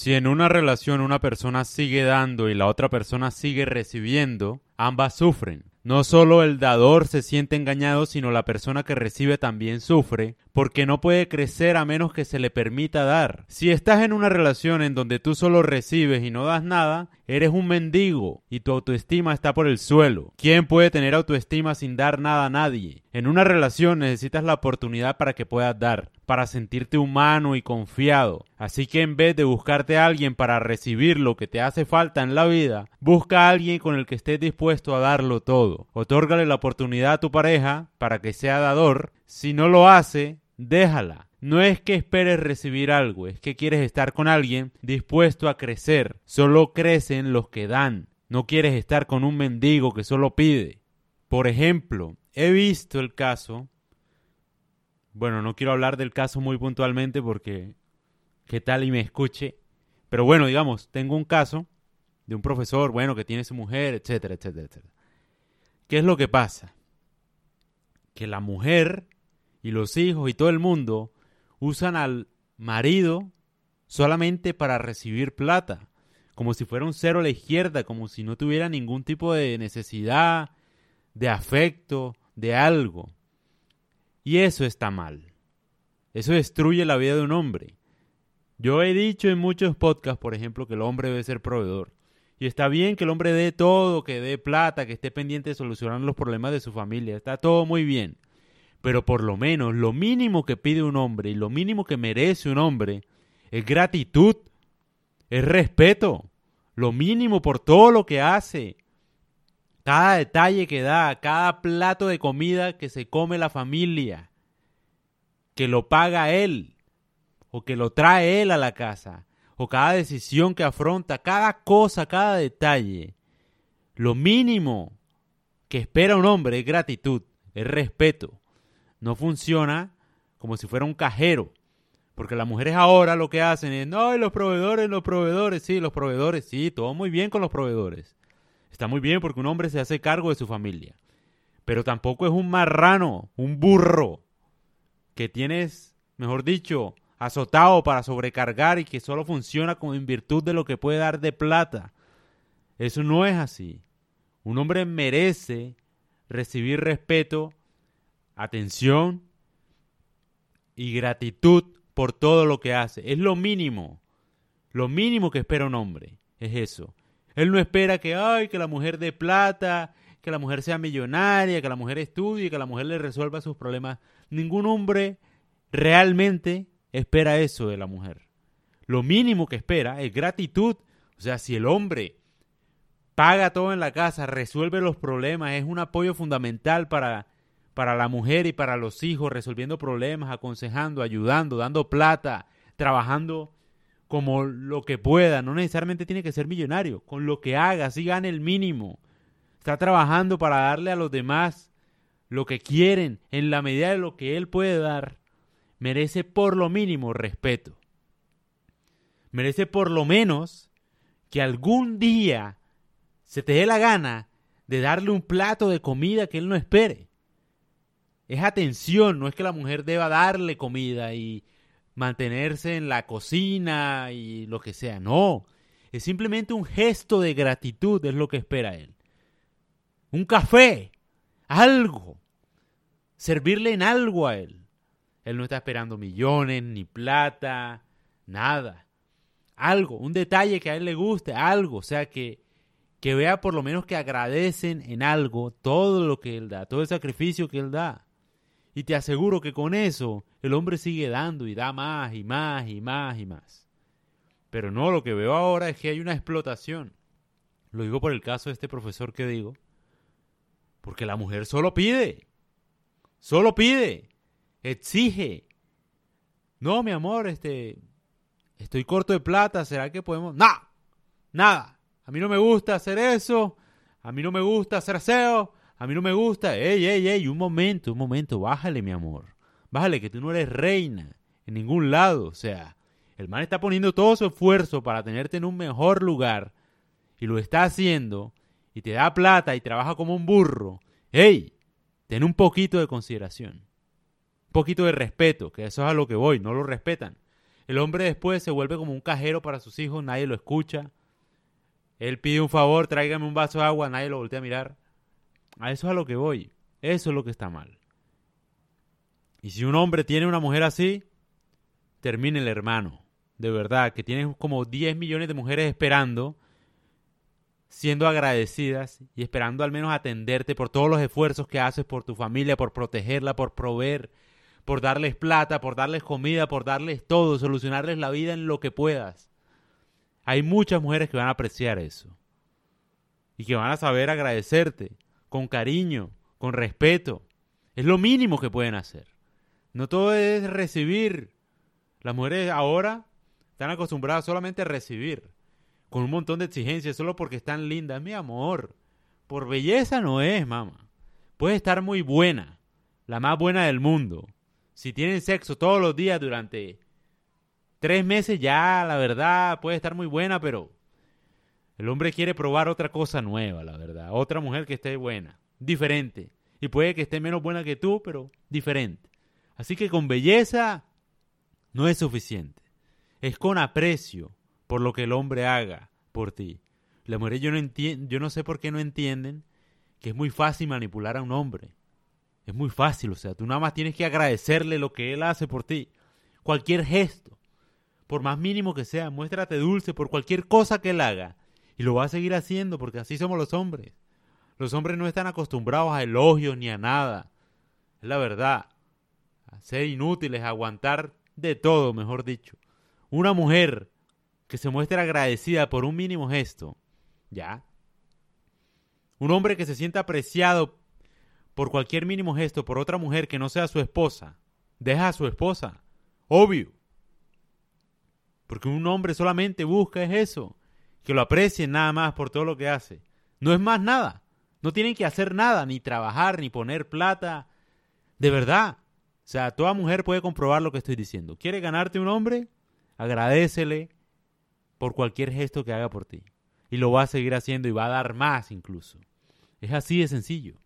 Si en una relación una persona sigue dando y la otra persona sigue recibiendo, ambas sufren. No solo el dador se siente engañado, sino la persona que recibe también sufre, porque no puede crecer a menos que se le permita dar. Si estás en una relación en donde tú solo recibes y no das nada, eres un mendigo y tu autoestima está por el suelo. ¿Quién puede tener autoestima sin dar nada a nadie? En una relación necesitas la oportunidad para que puedas dar, para sentirte humano y confiado. Así que en vez de buscarte a alguien para recibir lo que te hace falta en la vida, busca a alguien con el que estés dispuesto a darlo todo. Otórgale la oportunidad a tu pareja para que sea dador. Si no lo hace, déjala. No es que esperes recibir algo, es que quieres estar con alguien dispuesto a crecer. Solo crecen los que dan. No quieres estar con un mendigo que solo pide. Por ejemplo, he visto el caso. Bueno, no quiero hablar del caso muy puntualmente porque qué tal y me escuche. Pero bueno, digamos, tengo un caso de un profesor, bueno, que tiene su mujer, etcétera, etcétera, etcétera. ¿Qué es lo que pasa? Que la mujer y los hijos y todo el mundo usan al marido solamente para recibir plata, como si fuera un cero a la izquierda, como si no tuviera ningún tipo de necesidad, de afecto, de algo. Y eso está mal. Eso destruye la vida de un hombre. Yo he dicho en muchos podcasts, por ejemplo, que el hombre debe ser proveedor. Y está bien que el hombre dé todo, que dé plata, que esté pendiente de solucionar los problemas de su familia. Está todo muy bien. Pero por lo menos lo mínimo que pide un hombre y lo mínimo que merece un hombre es gratitud, es respeto, lo mínimo por todo lo que hace. Cada detalle que da, cada plato de comida que se come la familia, que lo paga él o que lo trae él a la casa cada decisión que afronta, cada cosa, cada detalle. Lo mínimo que espera un hombre es gratitud, es respeto. No funciona como si fuera un cajero. Porque las mujeres ahora lo que hacen es, no, los proveedores, los proveedores, sí, los proveedores, sí, todo muy bien con los proveedores. Está muy bien porque un hombre se hace cargo de su familia. Pero tampoco es un marrano, un burro, que tienes, mejor dicho, azotado para sobrecargar y que solo funciona como en virtud de lo que puede dar de plata. Eso no es así. Un hombre merece recibir respeto, atención y gratitud por todo lo que hace. Es lo mínimo. Lo mínimo que espera un hombre es eso. Él no espera que, ay, que la mujer dé plata, que la mujer sea millonaria, que la mujer estudie, que la mujer le resuelva sus problemas. Ningún hombre realmente espera eso de la mujer. Lo mínimo que espera es gratitud. O sea, si el hombre paga todo en la casa, resuelve los problemas, es un apoyo fundamental para, para la mujer y para los hijos, resolviendo problemas, aconsejando, ayudando, dando plata, trabajando como lo que pueda. No necesariamente tiene que ser millonario. Con lo que haga, así gane el mínimo. Está trabajando para darle a los demás lo que quieren en la medida de lo que él puede dar merece por lo mínimo respeto. Merece por lo menos que algún día se te dé la gana de darle un plato de comida que él no espere. Es atención, no es que la mujer deba darle comida y mantenerse en la cocina y lo que sea, no. Es simplemente un gesto de gratitud, es lo que espera él. Un café, algo. Servirle en algo a él. Él no está esperando millones, ni plata, nada. Algo, un detalle que a él le guste, algo, o sea, que, que vea por lo menos que agradecen en algo todo lo que él da, todo el sacrificio que él da. Y te aseguro que con eso el hombre sigue dando y da más y más y más y más. Pero no, lo que veo ahora es que hay una explotación. Lo digo por el caso de este profesor que digo. Porque la mujer solo pide. Solo pide exige. No, mi amor, este, estoy corto de plata, ¿será que podemos? No, nada. A mí no me gusta hacer eso, a mí no me gusta hacer aseo, a mí no me gusta. Ey, ey, ey, un momento, un momento, bájale, mi amor. Bájale, que tú no eres reina en ningún lado. O sea, el man está poniendo todo su esfuerzo para tenerte en un mejor lugar y lo está haciendo y te da plata y trabaja como un burro. Ey, ten un poquito de consideración poquito de respeto, que eso es a lo que voy, no lo respetan. El hombre después se vuelve como un cajero para sus hijos, nadie lo escucha. Él pide un favor, tráigame un vaso de agua, nadie lo voltea a mirar. A eso es a lo que voy. Eso es lo que está mal. Y si un hombre tiene una mujer así, termine el hermano. De verdad, que tiene como 10 millones de mujeres esperando, siendo agradecidas y esperando al menos atenderte por todos los esfuerzos que haces por tu familia, por protegerla, por proveer, por darles plata, por darles comida, por darles todo, solucionarles la vida en lo que puedas. Hay muchas mujeres que van a apreciar eso y que van a saber agradecerte con cariño, con respeto. Es lo mínimo que pueden hacer. No todo es recibir. Las mujeres ahora están acostumbradas solamente a recibir, con un montón de exigencias, solo porque están lindas. Mi amor, por belleza no es, mamá. Puede estar muy buena, la más buena del mundo. Si tienen sexo todos los días durante tres meses, ya, la verdad, puede estar muy buena, pero el hombre quiere probar otra cosa nueva, la verdad. Otra mujer que esté buena, diferente. Y puede que esté menos buena que tú, pero diferente. Así que con belleza no es suficiente. Es con aprecio por lo que el hombre haga por ti. Las mujeres yo no, yo no sé por qué no entienden que es muy fácil manipular a un hombre. Es muy fácil, o sea, tú nada más tienes que agradecerle lo que él hace por ti. Cualquier gesto, por más mínimo que sea, muéstrate dulce por cualquier cosa que él haga. Y lo va a seguir haciendo porque así somos los hombres. Los hombres no están acostumbrados a elogios ni a nada. Es la verdad ser inútiles, aguantar de todo, mejor dicho. Una mujer que se muestre agradecida por un mínimo gesto, ¿ya? Un hombre que se sienta apreciado por cualquier mínimo gesto por otra mujer que no sea su esposa, deja a su esposa, obvio. Porque un hombre solamente busca es eso, que lo aprecien nada más por todo lo que hace. No es más nada. No tienen que hacer nada, ni trabajar, ni poner plata. De verdad, o sea, toda mujer puede comprobar lo que estoy diciendo. ¿Quiere ganarte un hombre? Agradecele por cualquier gesto que haga por ti. Y lo va a seguir haciendo y va a dar más incluso. Es así de sencillo.